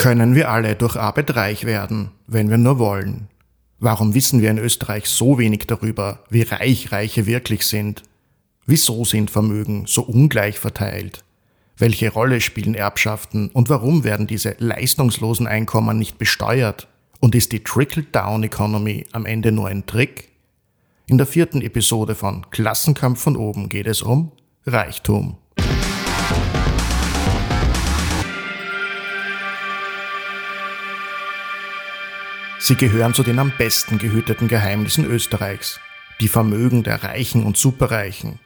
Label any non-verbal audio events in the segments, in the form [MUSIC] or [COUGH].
Können wir alle durch Arbeit reich werden, wenn wir nur wollen? Warum wissen wir in Österreich so wenig darüber, wie reich Reiche wirklich sind? Wieso sind Vermögen so ungleich verteilt? Welche Rolle spielen Erbschaften und warum werden diese leistungslosen Einkommen nicht besteuert? Und ist die Trickle-Down-Economy am Ende nur ein Trick? In der vierten Episode von Klassenkampf von oben geht es um Reichtum. Sie gehören zu den am besten gehüteten Geheimnissen Österreichs, die Vermögen der Reichen und Superreichen.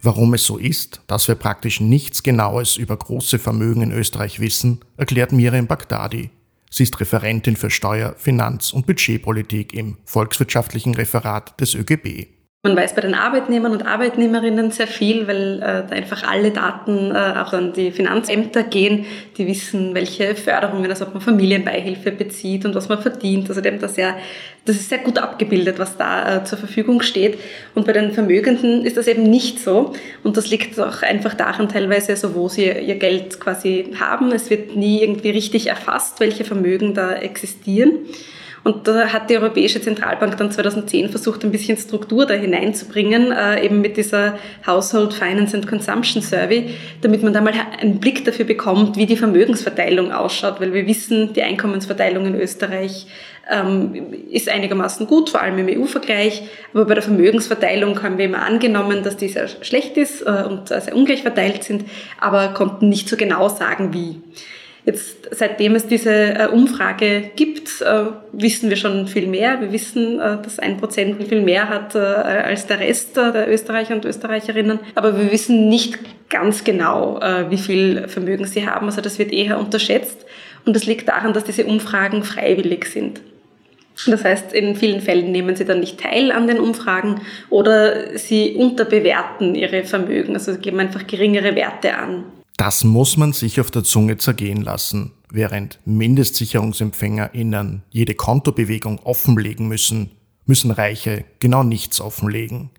Warum es so ist, dass wir praktisch nichts Genaues über große Vermögen in Österreich wissen, erklärt Miriam Bagdadi. Sie ist Referentin für Steuer-, Finanz- und Budgetpolitik im Volkswirtschaftlichen Referat des ÖGB. Man weiß bei den Arbeitnehmern und Arbeitnehmerinnen sehr viel, weil äh, da einfach alle Daten äh, auch an die Finanzämter gehen. Die wissen, welche Förderungen, also ob man Familienbeihilfe bezieht und was man verdient. Also haben da sehr, das ist sehr gut abgebildet, was da äh, zur Verfügung steht. Und bei den Vermögenden ist das eben nicht so. Und das liegt auch einfach daran teilweise, so wo sie ihr Geld quasi haben. Es wird nie irgendwie richtig erfasst, welche Vermögen da existieren. Und da hat die Europäische Zentralbank dann 2010 versucht, ein bisschen Struktur da hineinzubringen, äh, eben mit dieser Household Finance and Consumption Survey, damit man da mal einen Blick dafür bekommt, wie die Vermögensverteilung ausschaut, weil wir wissen, die Einkommensverteilung in Österreich ähm, ist einigermaßen gut, vor allem im EU-Vergleich. Aber bei der Vermögensverteilung haben wir immer angenommen, dass die sehr schlecht ist äh, und sehr ungleich verteilt sind, aber konnten nicht so genau sagen, wie. Jetzt, seitdem es diese äh, Umfrage gibt, äh, wissen wir schon viel mehr. Wir wissen, äh, dass ein Prozent viel mehr hat als der Rest der Österreicher und Österreicherinnen. Aber wir wissen nicht ganz genau, wie viel Vermögen sie haben. Also das wird eher unterschätzt. Und das liegt daran, dass diese Umfragen freiwillig sind. Das heißt, in vielen Fällen nehmen sie dann nicht teil an den Umfragen oder sie unterbewerten ihre Vermögen, also geben einfach geringere Werte an. Das muss man sich auf der Zunge zergehen lassen, während MindestsicherungsempfängerInnen jede Kontobewegung offenlegen müssen, müssen Reiche genau nichts offenlegen.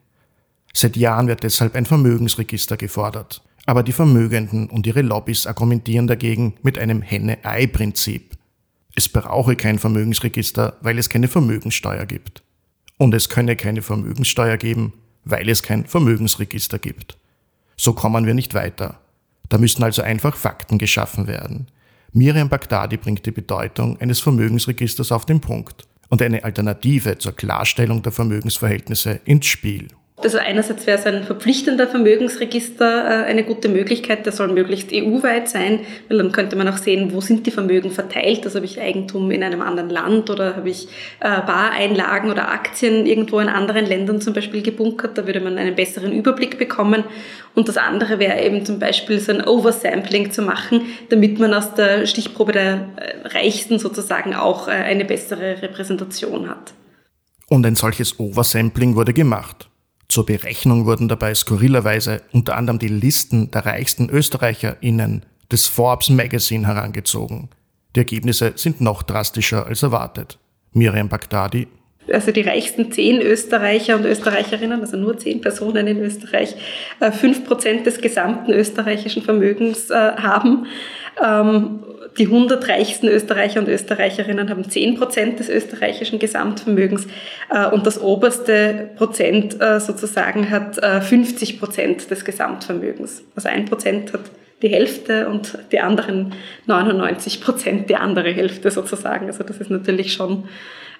Seit Jahren wird deshalb ein Vermögensregister gefordert. Aber die Vermögenden und ihre Lobbys argumentieren dagegen mit einem Henne-Ei-Prinzip. Es brauche kein Vermögensregister, weil es keine Vermögenssteuer gibt. Und es könne keine Vermögenssteuer geben, weil es kein Vermögensregister gibt. So kommen wir nicht weiter. Da müssen also einfach Fakten geschaffen werden. Miriam Bagdadi bringt die Bedeutung eines Vermögensregisters auf den Punkt und eine Alternative zur Klarstellung der Vermögensverhältnisse ins Spiel. Also einerseits wäre es ein verpflichtender Vermögensregister äh, eine gute Möglichkeit, der soll möglichst EU-weit sein, weil dann könnte man auch sehen, wo sind die Vermögen verteilt, also habe ich Eigentum in einem anderen Land oder habe ich äh, Bareinlagen oder Aktien irgendwo in anderen Ländern zum Beispiel gebunkert, da würde man einen besseren Überblick bekommen. Und das andere wäre eben zum Beispiel so ein Oversampling zu machen, damit man aus der Stichprobe der äh, Reichsten sozusagen auch eine bessere Repräsentation hat. Und ein solches Oversampling wurde gemacht. Zur Berechnung wurden dabei skurrilerweise unter anderem die Listen der reichsten ÖsterreicherInnen des Forbes Magazine herangezogen. Die Ergebnisse sind noch drastischer als erwartet. Miriam Bagdadi. Also die reichsten zehn Österreicher und Österreicherinnen, also nur zehn Personen in Österreich, äh, fünf Prozent des gesamten österreichischen Vermögens äh, haben. Die 100 reichsten Österreicher und Österreicherinnen haben 10 Prozent des österreichischen Gesamtvermögens äh, und das oberste Prozent äh, sozusagen hat 50 äh, Prozent des Gesamtvermögens. Also ein Prozent hat die Hälfte und die anderen 99 Prozent die andere Hälfte sozusagen. Also das ist natürlich schon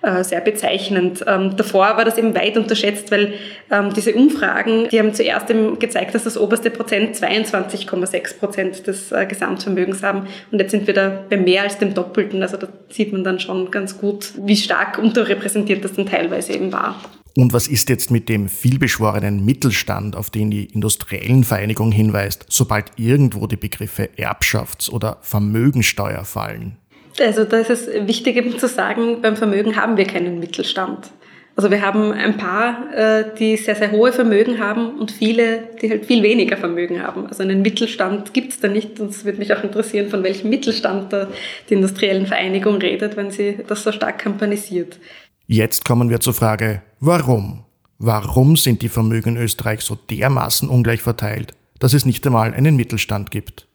äh, sehr bezeichnend. Ähm, davor war das eben weit unterschätzt, weil ähm, diese Umfragen, die haben zuerst gezeigt, dass das oberste Prozent 22,6 Prozent des äh, Gesamtvermögens haben. Und jetzt sind wir da bei mehr als dem Doppelten. Also da sieht man dann schon ganz gut, wie stark unterrepräsentiert das dann teilweise eben war. Und was ist jetzt mit dem vielbeschworenen Mittelstand, auf den die industriellen Vereinigung hinweist, sobald irgendwo die Begriffe Erbschafts- oder Vermögensteuer fallen? Also da ist es wichtig eben zu sagen, beim Vermögen haben wir keinen Mittelstand. Also wir haben ein paar, äh, die sehr, sehr hohe Vermögen haben und viele, die halt viel weniger Vermögen haben. Also einen Mittelstand gibt es da nicht. Und es würde mich auch interessieren, von welchem Mittelstand da die Industriellen Vereinigung redet, wenn sie das so stark kampanisiert. Jetzt kommen wir zur Frage, warum? Warum sind die Vermögen in Österreich so dermaßen ungleich verteilt, dass es nicht einmal einen Mittelstand gibt?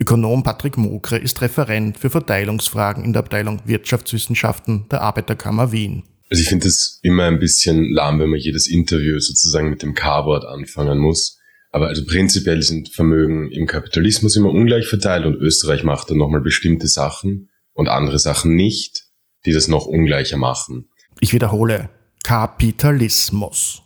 Ökonom Patrick Mogre ist Referent für Verteilungsfragen in der Abteilung Wirtschaftswissenschaften der Arbeiterkammer Wien. Also ich finde es immer ein bisschen lahm, wenn man jedes Interview sozusagen mit dem K-Wort anfangen muss. Aber also prinzipiell sind Vermögen im Kapitalismus immer ungleich verteilt und Österreich macht dann nochmal bestimmte Sachen und andere Sachen nicht, die das noch ungleicher machen. Ich wiederhole, Kapitalismus.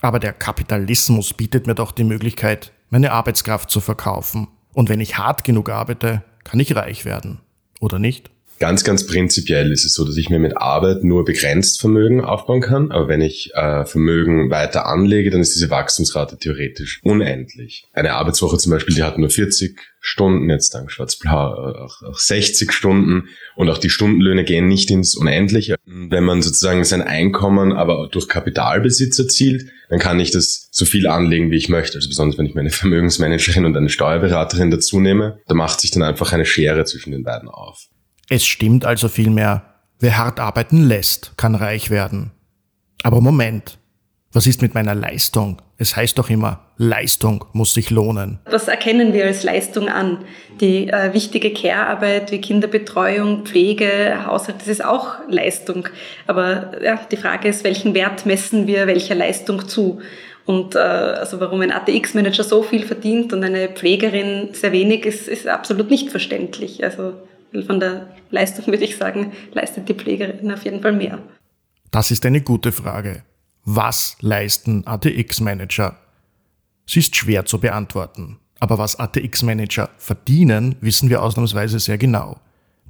Aber der Kapitalismus bietet mir doch die Möglichkeit, meine Arbeitskraft zu verkaufen. Und wenn ich hart genug arbeite, kann ich reich werden. Oder nicht? Ganz, ganz prinzipiell ist es so, dass ich mir mit Arbeit nur begrenzt Vermögen aufbauen kann. Aber wenn ich äh, Vermögen weiter anlege, dann ist diese Wachstumsrate theoretisch unendlich. Eine Arbeitswoche zum Beispiel, die hat nur 40 Stunden, jetzt dank Schwarz-Blau auch, auch 60 Stunden und auch die Stundenlöhne gehen nicht ins Unendliche. Wenn man sozusagen sein Einkommen aber durch Kapitalbesitz erzielt, dann kann ich das so viel anlegen, wie ich möchte. Also besonders wenn ich meine [LAUGHS] Vermögensmanagerin und eine Steuerberaterin dazu nehme, da macht sich dann einfach eine Schere zwischen den beiden auf. Es stimmt also vielmehr, wer hart arbeiten lässt, kann reich werden. Aber Moment, was ist mit meiner Leistung? Es heißt doch immer, Leistung muss sich lohnen. Was erkennen wir als Leistung an? Die äh, wichtige Care-Arbeit wie Kinderbetreuung, Pflege, Haushalt, das ist auch Leistung. Aber ja, die Frage ist, welchen Wert messen wir welcher Leistung zu? Und äh, also warum ein ATX-Manager so viel verdient und eine Pflegerin sehr wenig, ist, ist absolut nicht verständlich. Also von der Leistung würde ich sagen, leistet die Pflegerin auf jeden Fall mehr. Das ist eine gute Frage. Was leisten ATX-Manager? Sie ist schwer zu beantworten. Aber was ATX-Manager verdienen, wissen wir ausnahmsweise sehr genau.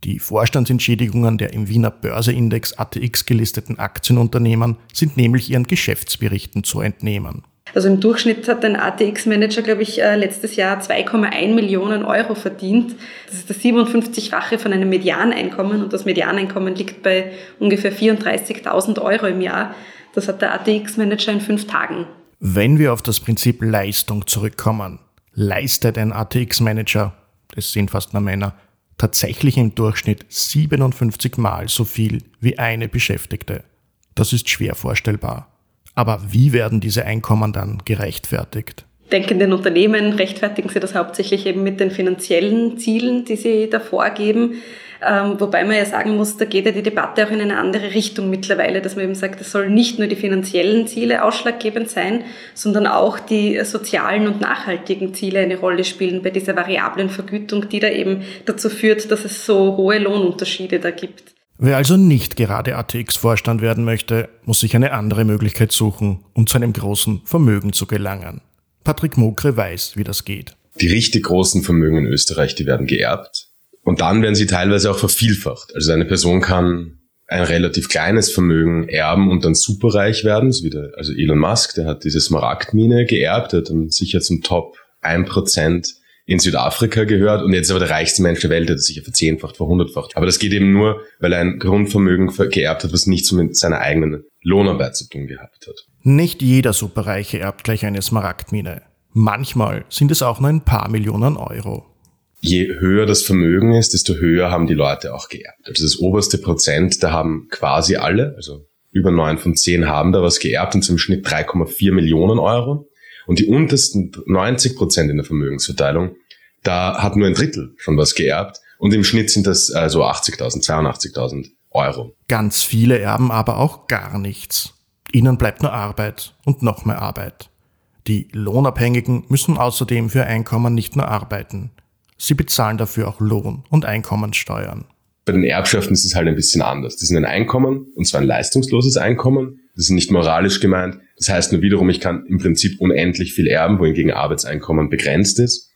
Die Vorstandsentschädigungen der im Wiener Börseindex ATX gelisteten Aktienunternehmen sind nämlich ihren Geschäftsberichten zu entnehmen. Also im Durchschnitt hat ein ATX-Manager, glaube ich, äh, letztes Jahr 2,1 Millionen Euro verdient. Das ist das 57-fache von einem Medianeinkommen und das Medianeinkommen liegt bei ungefähr 34.000 Euro im Jahr. Das hat der ATX-Manager in fünf Tagen. Wenn wir auf das Prinzip Leistung zurückkommen, leistet ein ATX-Manager, das sind fast nur Männer, tatsächlich im Durchschnitt 57 Mal so viel wie eine Beschäftigte. Das ist schwer vorstellbar. Aber wie werden diese Einkommen dann gerechtfertigt? denkenden Unternehmen rechtfertigen sie das hauptsächlich eben mit den finanziellen Zielen, die sie da vorgeben. Ähm, wobei man ja sagen muss, da geht ja die Debatte auch in eine andere Richtung mittlerweile, dass man eben sagt, es soll nicht nur die finanziellen Ziele ausschlaggebend sein, sondern auch die sozialen und nachhaltigen Ziele eine Rolle spielen bei dieser variablen Vergütung, die da eben dazu führt, dass es so hohe Lohnunterschiede da gibt. Wer also nicht gerade ATX-Vorstand werden möchte, muss sich eine andere Möglichkeit suchen, um zu einem großen Vermögen zu gelangen. Patrick Mokre weiß, wie das geht. Die richtig großen Vermögen in Österreich, die werden geerbt. Und dann werden sie teilweise auch vervielfacht. Also eine Person kann ein relativ kleines Vermögen erben und dann superreich werden, so wie der, also Elon Musk, der hat diese Smaragdmine geerbt, hat dann sicher zum Top 1% in Südafrika gehört und jetzt aber der reichste Mensch der Welt, der hat sich verzehnfacht, verhundertfacht. Aber das geht eben nur, weil er ein Grundvermögen geerbt hat, was nichts mit seiner eigenen Lohnarbeit zu tun gehabt hat. Nicht jeder Superreiche erbt gleich eine Smaragdmine. Manchmal sind es auch nur ein paar Millionen Euro. Je höher das Vermögen ist, desto höher haben die Leute auch geerbt. Also das oberste Prozent, da haben quasi alle, also über neun von zehn haben da was geerbt und zum Schnitt 3,4 Millionen Euro. Und die untersten 90 Prozent in der Vermögensverteilung, da hat nur ein Drittel schon was geerbt. Und im Schnitt sind das äh, so 80.000, 82.000 Euro. Ganz viele erben aber auch gar nichts. Ihnen bleibt nur Arbeit und noch mehr Arbeit. Die Lohnabhängigen müssen außerdem für Einkommen nicht nur arbeiten. Sie bezahlen dafür auch Lohn- und Einkommenssteuern. Bei den Erbschaften ist es halt ein bisschen anders. Die sind ein Einkommen, und zwar ein leistungsloses Einkommen. Das ist nicht moralisch gemeint. Das heißt nur wiederum, ich kann im Prinzip unendlich viel erben, wohingegen Arbeitseinkommen begrenzt ist.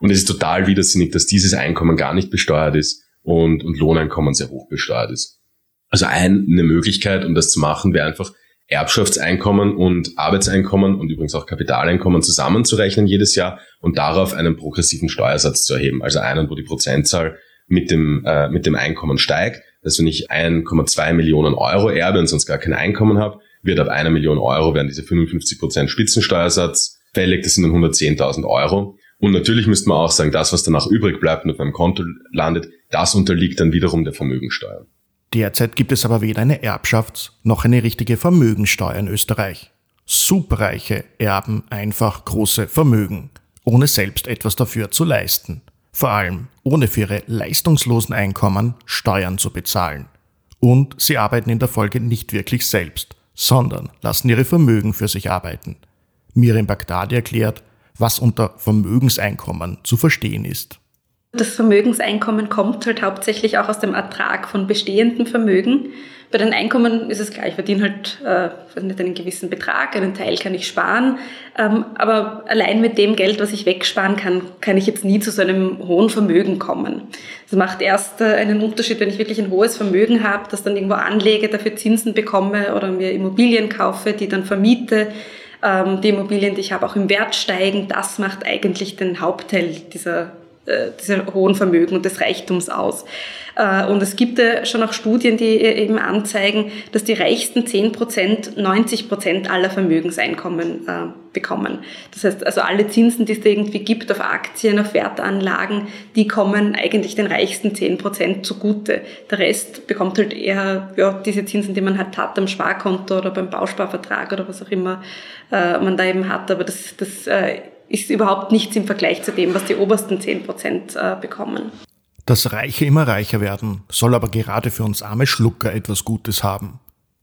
Und es ist total widersinnig, dass dieses Einkommen gar nicht besteuert ist und, und Lohneinkommen sehr hoch besteuert ist. Also eine Möglichkeit, um das zu machen, wäre einfach Erbschaftseinkommen und Arbeitseinkommen und übrigens auch Kapitaleinkommen zusammenzurechnen jedes Jahr und darauf einen progressiven Steuersatz zu erheben. Also einen, wo die Prozentzahl mit dem, äh, mit dem Einkommen steigt. Dass wenn ich 1,2 Millionen Euro erbe und sonst gar kein Einkommen habe, wird ab einer Million Euro werden diese 55% Spitzensteuersatz fällig. Das sind dann 110.000 Euro. Und natürlich müsste man auch sagen, das, was danach übrig bleibt und auf meinem Konto landet, das unterliegt dann wiederum der Vermögensteuer. Derzeit gibt es aber weder eine Erbschafts- noch eine richtige Vermögensteuer in Österreich. Superreiche erben einfach große Vermögen, ohne selbst etwas dafür zu leisten. vor allem ohne für ihre leistungslosen Einkommen Steuern zu bezahlen. Und sie arbeiten in der Folge nicht wirklich selbst, sondern lassen ihre Vermögen für sich arbeiten. Miriam Bagdadi erklärt, was unter Vermögenseinkommen zu verstehen ist. Das Vermögenseinkommen kommt halt hauptsächlich auch aus dem Ertrag von bestehendem Vermögen. Bei den Einkommen ist es gleich, ich verdiene halt äh, einen gewissen Betrag, einen Teil kann ich sparen, ähm, aber allein mit dem Geld, was ich wegsparen kann, kann ich jetzt nie zu so einem hohen Vermögen kommen. Das macht erst äh, einen Unterschied, wenn ich wirklich ein hohes Vermögen habe, das dann irgendwo anlege, dafür Zinsen bekomme oder mir Immobilien kaufe, die dann vermiete die Immobilien, die ich habe, auch im Wert steigen. Das macht eigentlich den Hauptteil dieser dieser hohen Vermögen und des Reichtums aus. Äh, und es gibt ja schon auch Studien, die eben anzeigen, dass die reichsten 10 Prozent 90 Prozent aller Vermögenseinkommen äh, bekommen. Das heißt, also alle Zinsen, die es irgendwie gibt auf Aktien, auf Wertanlagen, die kommen eigentlich den reichsten 10 Prozent zugute. Der Rest bekommt halt eher ja, diese Zinsen, die man halt hat am Sparkonto oder beim Bausparvertrag oder was auch immer man da eben hat. Aber das, das ist überhaupt nichts im Vergleich zu dem, was die obersten 10 Prozent äh, bekommen. Dass Reiche immer reicher werden, soll aber gerade für uns arme Schlucker etwas Gutes haben.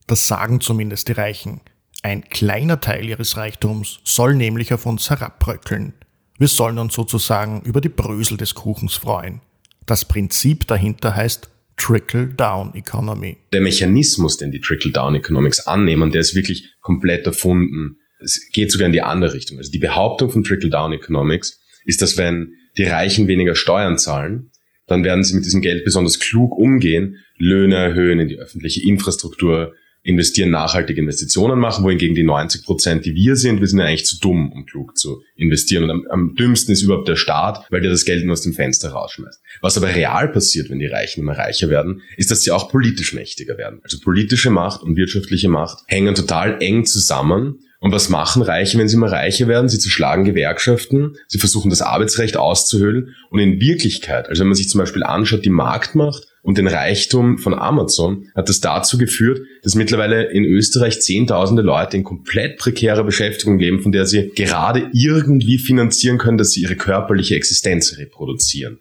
Das sagen zumindest die Reichen. Ein kleiner Teil ihres Reichtums soll nämlich auf uns herabbröckeln. Wir sollen uns sozusagen über die Brösel des Kuchens freuen. Das Prinzip dahinter heißt Trickle-Down Economy. Der Mechanismus, den die Trickle-Down Economics annehmen, der ist wirklich komplett erfunden es geht sogar in die andere Richtung. Also die Behauptung von Trickle-Down Economics ist, dass wenn die Reichen weniger Steuern zahlen, dann werden sie mit diesem Geld besonders klug umgehen, Löhne erhöhen, in die öffentliche Infrastruktur investieren, nachhaltige Investitionen machen, wohingegen die 90 Prozent, die wir sind, wir sind ja eigentlich zu dumm, um klug zu investieren. Und am, am dümmsten ist überhaupt der Staat, weil der das Geld nur aus dem Fenster rausschmeißt. Was aber real passiert, wenn die Reichen immer reicher werden, ist, dass sie auch politisch mächtiger werden. Also politische Macht und wirtschaftliche Macht hängen total eng zusammen und was machen Reiche, wenn sie immer reicher werden? Sie zerschlagen Gewerkschaften, sie versuchen das Arbeitsrecht auszuhöhlen und in Wirklichkeit, also wenn man sich zum Beispiel anschaut, die Marktmacht und den Reichtum von Amazon, hat das dazu geführt, dass mittlerweile in Österreich Zehntausende Leute in komplett prekärer Beschäftigung leben, von der sie gerade irgendwie finanzieren können, dass sie ihre körperliche Existenz reproduzieren.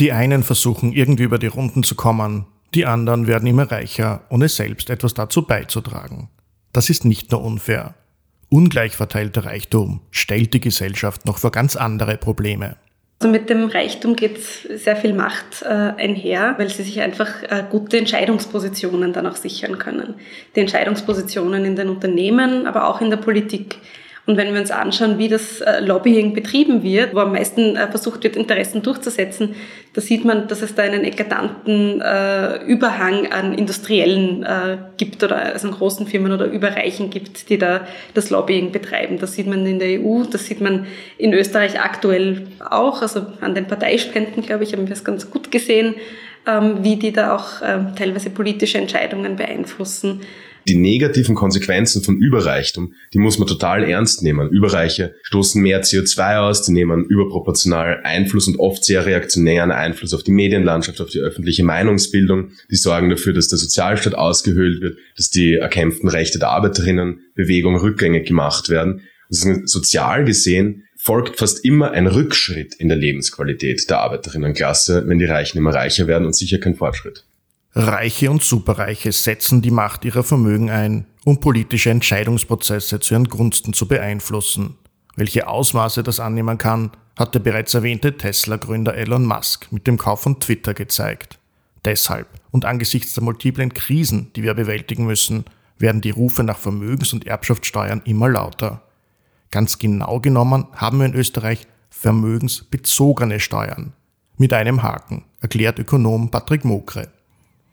Die einen versuchen irgendwie über die Runden zu kommen, die anderen werden immer reicher, ohne selbst etwas dazu beizutragen. Das ist nicht nur unfair, Ungleich verteilter Reichtum stellt die Gesellschaft noch vor ganz andere Probleme. Also mit dem Reichtum geht sehr viel Macht äh, einher, weil sie sich einfach äh, gute Entscheidungspositionen dann auch sichern können. Die Entscheidungspositionen in den Unternehmen, aber auch in der Politik. Und wenn wir uns anschauen, wie das äh, Lobbying betrieben wird, wo am meisten äh, versucht wird, Interessen durchzusetzen, da sieht man, dass es da einen eklatanten äh, Überhang an Industriellen äh, gibt oder also an großen Firmen oder Überreichen gibt, die da das Lobbying betreiben. Das sieht man in der EU, das sieht man in Österreich aktuell auch, also an den Parteispenden, glaube ich, haben wir es ganz gut gesehen, ähm, wie die da auch ähm, teilweise politische Entscheidungen beeinflussen die negativen Konsequenzen von Überreichtum, die muss man total ernst nehmen. Überreiche stoßen mehr CO2 aus, die nehmen überproportional Einfluss und oft sehr reaktionären Einfluss auf die Medienlandschaft, auf die öffentliche Meinungsbildung. Die sorgen dafür, dass der Sozialstaat ausgehöhlt wird, dass die erkämpften Rechte der Arbeiterinnenbewegung rückgängig gemacht werden. sozial gesehen folgt fast immer ein Rückschritt in der Lebensqualität der Arbeiterinnenklasse, wenn die Reichen immer reicher werden und sicher kein Fortschritt. Reiche und Superreiche setzen die Macht ihrer Vermögen ein, um politische Entscheidungsprozesse zu ihren Gunsten zu beeinflussen. Welche Ausmaße das annehmen kann, hat der bereits erwähnte Tesla-Gründer Elon Musk mit dem Kauf von Twitter gezeigt. Deshalb und angesichts der multiplen Krisen, die wir bewältigen müssen, werden die Rufe nach Vermögens- und Erbschaftssteuern immer lauter. Ganz genau genommen haben wir in Österreich vermögensbezogene Steuern. Mit einem Haken, erklärt Ökonom Patrick Mokre.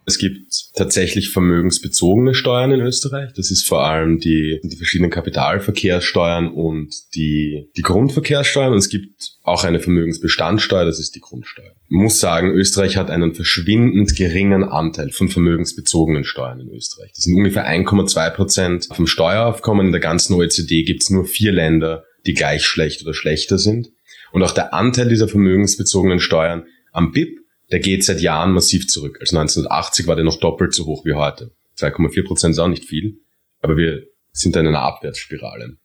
Es gibt tatsächlich vermögensbezogene Steuern in Österreich. Das ist vor allem die, die verschiedenen Kapitalverkehrssteuern und die, die Grundverkehrssteuern. Und es gibt auch eine Vermögensbestandsteuer, das ist die Grundsteuer. Ich muss sagen, Österreich hat einen verschwindend geringen Anteil von vermögensbezogenen Steuern in Österreich. Das sind ungefähr 1,2 Prozent vom Steueraufkommen. In der ganzen OECD gibt es nur vier Länder, die gleich schlecht oder schlechter sind. Und auch der Anteil dieser vermögensbezogenen Steuern am BIP der geht seit Jahren massiv zurück. Also 1980 war der noch doppelt so hoch wie heute. 2,4 Prozent ist auch nicht viel, aber wir sind in einer Abwärtsspirale.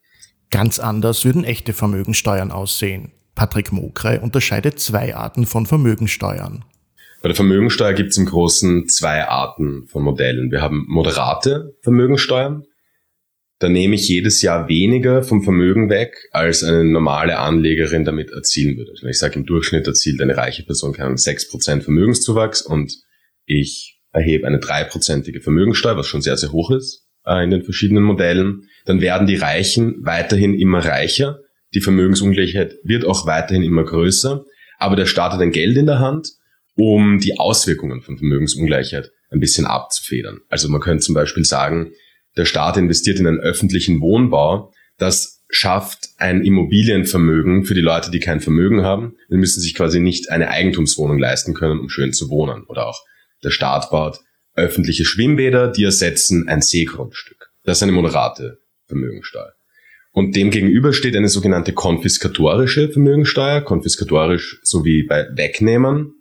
Ganz anders würden echte Vermögensteuern aussehen. Patrick Mokre unterscheidet zwei Arten von Vermögensteuern. Bei der Vermögensteuer gibt es im Großen zwei Arten von Modellen. Wir haben moderate Vermögensteuern. Da nehme ich jedes Jahr weniger vom Vermögen weg, als eine normale Anlegerin damit erzielen würde. Also ich sage, im Durchschnitt erzielt eine reiche Person keinen 6% Vermögenszuwachs und ich erhebe eine dreiprozentige Vermögensteuer, was schon sehr, sehr hoch ist äh, in den verschiedenen Modellen. Dann werden die Reichen weiterhin immer reicher. Die Vermögensungleichheit wird auch weiterhin immer größer. Aber der Staat hat ein Geld in der Hand um die Auswirkungen von Vermögensungleichheit ein bisschen abzufedern. Also man könnte zum Beispiel sagen, der Staat investiert in einen öffentlichen Wohnbau, das schafft ein Immobilienvermögen für die Leute, die kein Vermögen haben. Die müssen sich quasi nicht eine Eigentumswohnung leisten können, um schön zu wohnen. Oder auch der Staat baut öffentliche Schwimmbäder, die ersetzen ein Seegrundstück. Das ist eine moderate Vermögensteuer. Und dem gegenüber steht eine sogenannte konfiskatorische Vermögensteuer, konfiskatorisch sowie bei Wegnehmern.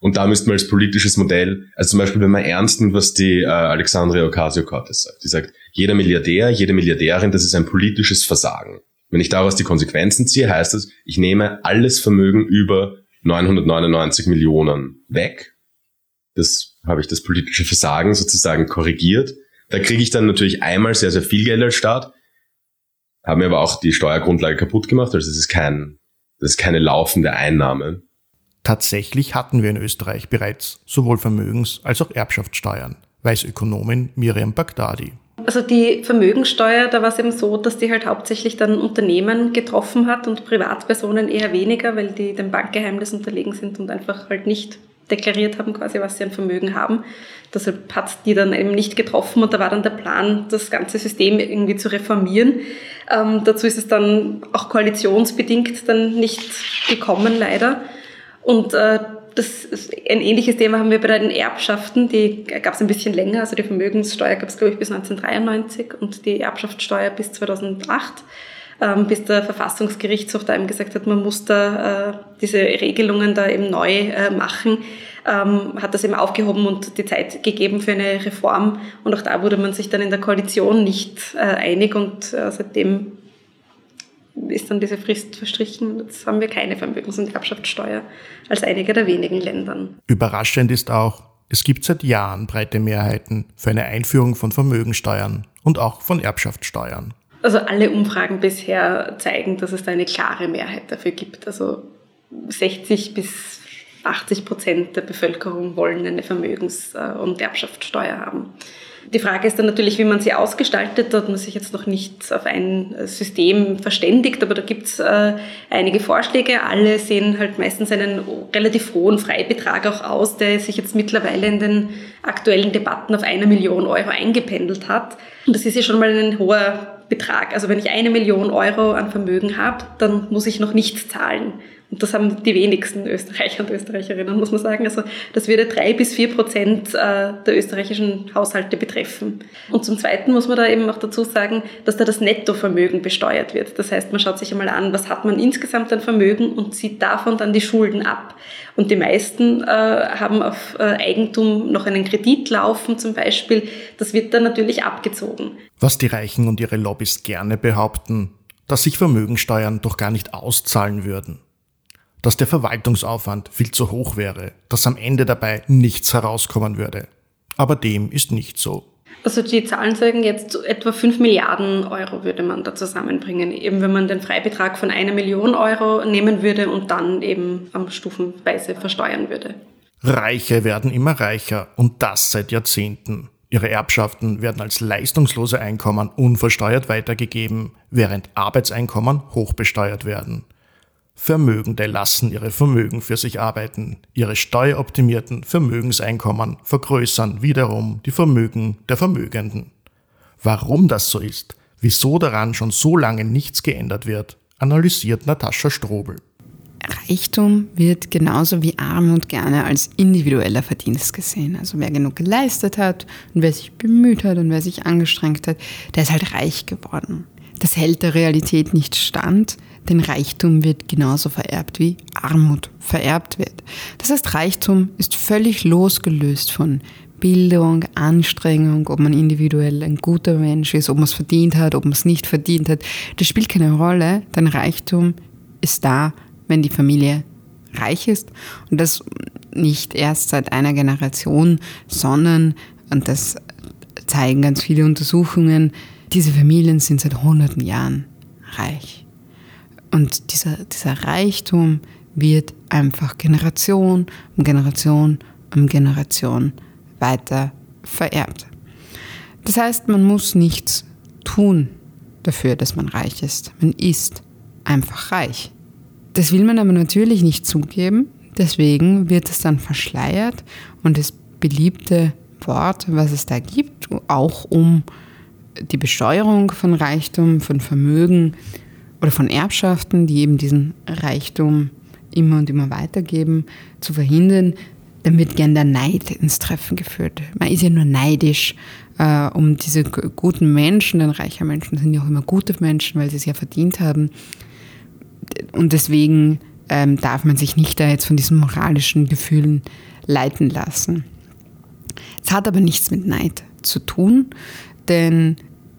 Und da müssten wir als politisches Modell, also zum Beispiel, wenn man ernst nimmt, was die äh, Alexandria Ocasio-Cortez sagt. Die sagt, jeder Milliardär, jede Milliardärin, das ist ein politisches Versagen. Wenn ich daraus die Konsequenzen ziehe, heißt das, ich nehme alles Vermögen über 999 Millionen weg. Das habe ich das politische Versagen sozusagen korrigiert. Da kriege ich dann natürlich einmal sehr, sehr viel Geld als Staat, haben mir aber auch die Steuergrundlage kaputt gemacht. Also das ist kein, das ist keine laufende Einnahme. Tatsächlich hatten wir in Österreich bereits sowohl Vermögens- als auch Erbschaftssteuern, weiß Ökonomin Miriam Bagdadi. Also die Vermögensteuer, da war es eben so, dass die halt hauptsächlich dann Unternehmen getroffen hat und Privatpersonen eher weniger, weil die dem Bankgeheimnis unterlegen sind und einfach halt nicht deklariert haben, quasi was sie an Vermögen haben. Deshalb hat die dann eben nicht getroffen und da war dann der Plan, das ganze System irgendwie zu reformieren. Ähm, dazu ist es dann auch koalitionsbedingt dann nicht gekommen, leider. Und äh, das ein ähnliches Thema haben wir bei den Erbschaften, die gab es ein bisschen länger. Also die Vermögenssteuer gab es, glaube ich, bis 1993 und die Erbschaftssteuer bis 2008, ähm, bis der Verfassungsgerichtshof da eben gesagt hat, man muss da äh, diese Regelungen da eben neu äh, machen, ähm, hat das eben aufgehoben und die Zeit gegeben für eine Reform. Und auch da wurde man sich dann in der Koalition nicht äh, einig und äh, seitdem ist dann diese Frist verstrichen. Jetzt haben wir keine Vermögens- und Erbschaftssteuer als einige der wenigen Ländern. Überraschend ist auch, es gibt seit Jahren breite Mehrheiten für eine Einführung von Vermögensteuern und auch von Erbschaftssteuern. Also alle Umfragen bisher zeigen, dass es da eine klare Mehrheit dafür gibt. Also 60 bis 80 Prozent der Bevölkerung wollen eine Vermögens- und Erbschaftssteuer haben. Die Frage ist dann natürlich, wie man sie ausgestaltet. Da hat man sich jetzt noch nicht auf ein System verständigt, aber da gibt es äh, einige Vorschläge. Alle sehen halt meistens einen relativ hohen Freibetrag auch aus, der sich jetzt mittlerweile in den aktuellen Debatten auf eine Million Euro eingependelt hat. Und das ist ja schon mal ein hoher Betrag. Also wenn ich eine Million Euro an Vermögen habe, dann muss ich noch nichts zahlen. Und das haben die wenigsten Österreicher und Österreicherinnen, muss man sagen. Also das würde drei bis vier Prozent äh, der österreichischen Haushalte betreffen. Und zum Zweiten muss man da eben auch dazu sagen, dass da das Nettovermögen besteuert wird. Das heißt, man schaut sich einmal an, was hat man insgesamt an Vermögen und zieht davon dann die Schulden ab. Und die meisten äh, haben auf äh, Eigentum noch einen Kredit laufen zum Beispiel. Das wird dann natürlich abgezogen. Was die Reichen und ihre Lobbys gerne behaupten, dass sich Vermögensteuern doch gar nicht auszahlen würden dass der Verwaltungsaufwand viel zu hoch wäre, dass am Ende dabei nichts herauskommen würde. Aber dem ist nicht so. Also die Zahlen sagen jetzt etwa 5 Milliarden Euro würde man da zusammenbringen, eben wenn man den Freibetrag von einer Million Euro nehmen würde und dann eben am stufenweise versteuern würde. Reiche werden immer reicher und das seit Jahrzehnten. Ihre Erbschaften werden als leistungslose Einkommen unversteuert weitergegeben, während Arbeitseinkommen hochbesteuert werden. Vermögende lassen ihre Vermögen für sich arbeiten. Ihre steueroptimierten Vermögenseinkommen vergrößern wiederum die Vermögen der Vermögenden. Warum das so ist, wieso daran schon so lange nichts geändert wird, analysiert Natascha Strobel. Reichtum wird genauso wie Armut gerne als individueller Verdienst gesehen. Also wer genug geleistet hat und wer sich bemüht hat und wer sich angestrengt hat, der ist halt reich geworden. Das hält der Realität nicht stand, denn Reichtum wird genauso vererbt wie Armut vererbt wird. Das heißt, Reichtum ist völlig losgelöst von Bildung, Anstrengung, ob man individuell ein guter Mensch ist, ob man es verdient hat, ob man es nicht verdient hat. Das spielt keine Rolle, denn Reichtum ist da, wenn die Familie reich ist. Und das nicht erst seit einer Generation, sondern, und das zeigen ganz viele Untersuchungen, diese Familien sind seit hunderten Jahren reich. Und dieser, dieser Reichtum wird einfach Generation um Generation um Generation weiter vererbt. Das heißt, man muss nichts tun dafür, dass man reich ist. Man ist einfach reich. Das will man aber natürlich nicht zugeben. Deswegen wird es dann verschleiert und das beliebte Wort, was es da gibt, auch um die Besteuerung von Reichtum, von Vermögen oder von Erbschaften, die eben diesen Reichtum immer und immer weitergeben, zu verhindern, dann wird gern der Neid ins Treffen geführt. Man ist ja nur neidisch äh, um diese guten Menschen, denn reiche Menschen sind ja auch immer gute Menschen, weil sie es ja verdient haben. Und deswegen ähm, darf man sich nicht da jetzt von diesen moralischen Gefühlen leiten lassen. Es hat aber nichts mit Neid zu tun, denn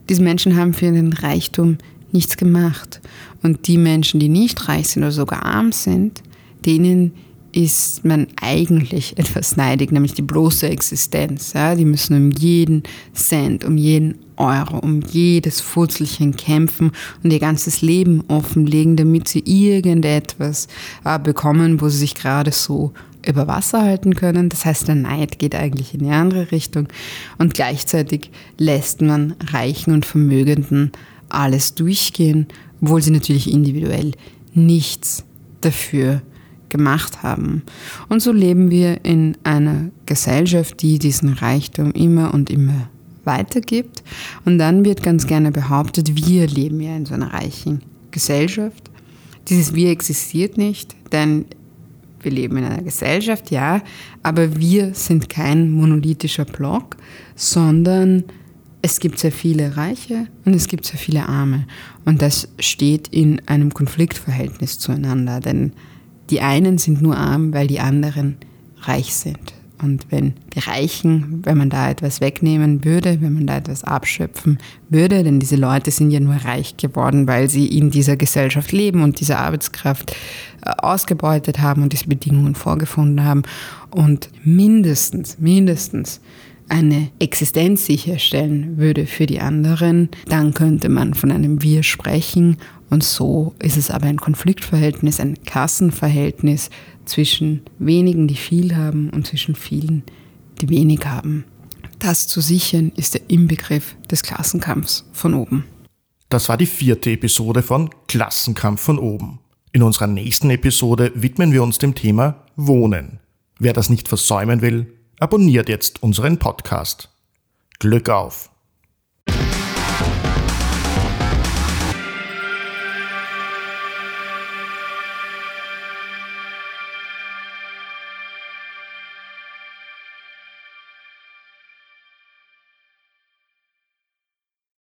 diese Menschen haben für den Reichtum nichts gemacht. Und die Menschen, die nicht reich sind oder sogar arm sind, denen ist man eigentlich [LAUGHS] etwas neidig, nämlich die bloße Existenz. Ja? Die müssen um jeden Cent, um jeden Euro, um jedes Futzelchen kämpfen und ihr ganzes Leben offenlegen, damit sie irgendetwas äh, bekommen, wo sie sich gerade so über Wasser halten können. Das heißt, der Neid geht eigentlich in die andere Richtung und gleichzeitig lässt man Reichen und Vermögenden alles durchgehen, obwohl sie natürlich individuell nichts dafür gemacht haben. Und so leben wir in einer Gesellschaft, die diesen Reichtum immer und immer weitergibt. Und dann wird ganz gerne behauptet, wir leben ja in so einer reichen Gesellschaft. Dieses Wir existiert nicht, denn wir leben in einer Gesellschaft, ja, aber wir sind kein monolithischer Block, sondern es gibt sehr viele Reiche und es gibt sehr viele Arme. Und das steht in einem Konfliktverhältnis zueinander, denn die einen sind nur arm, weil die anderen reich sind. Und wenn die Reichen, wenn man da etwas wegnehmen würde, wenn man da etwas abschöpfen würde, denn diese Leute sind ja nur reich geworden, weil sie in dieser Gesellschaft leben und diese Arbeitskraft äh, ausgebeutet haben und diese Bedingungen vorgefunden haben. Und mindestens, mindestens eine Existenz sicherstellen würde für die anderen, dann könnte man von einem Wir sprechen und so ist es aber ein Konfliktverhältnis, ein Kassenverhältnis zwischen wenigen, die viel haben und zwischen vielen, die wenig haben. Das zu sichern ist der Inbegriff des Klassenkampfs von oben. Das war die vierte Episode von Klassenkampf von oben. In unserer nächsten Episode widmen wir uns dem Thema Wohnen. Wer das nicht versäumen will, abonniert jetzt unseren Podcast. Glück auf!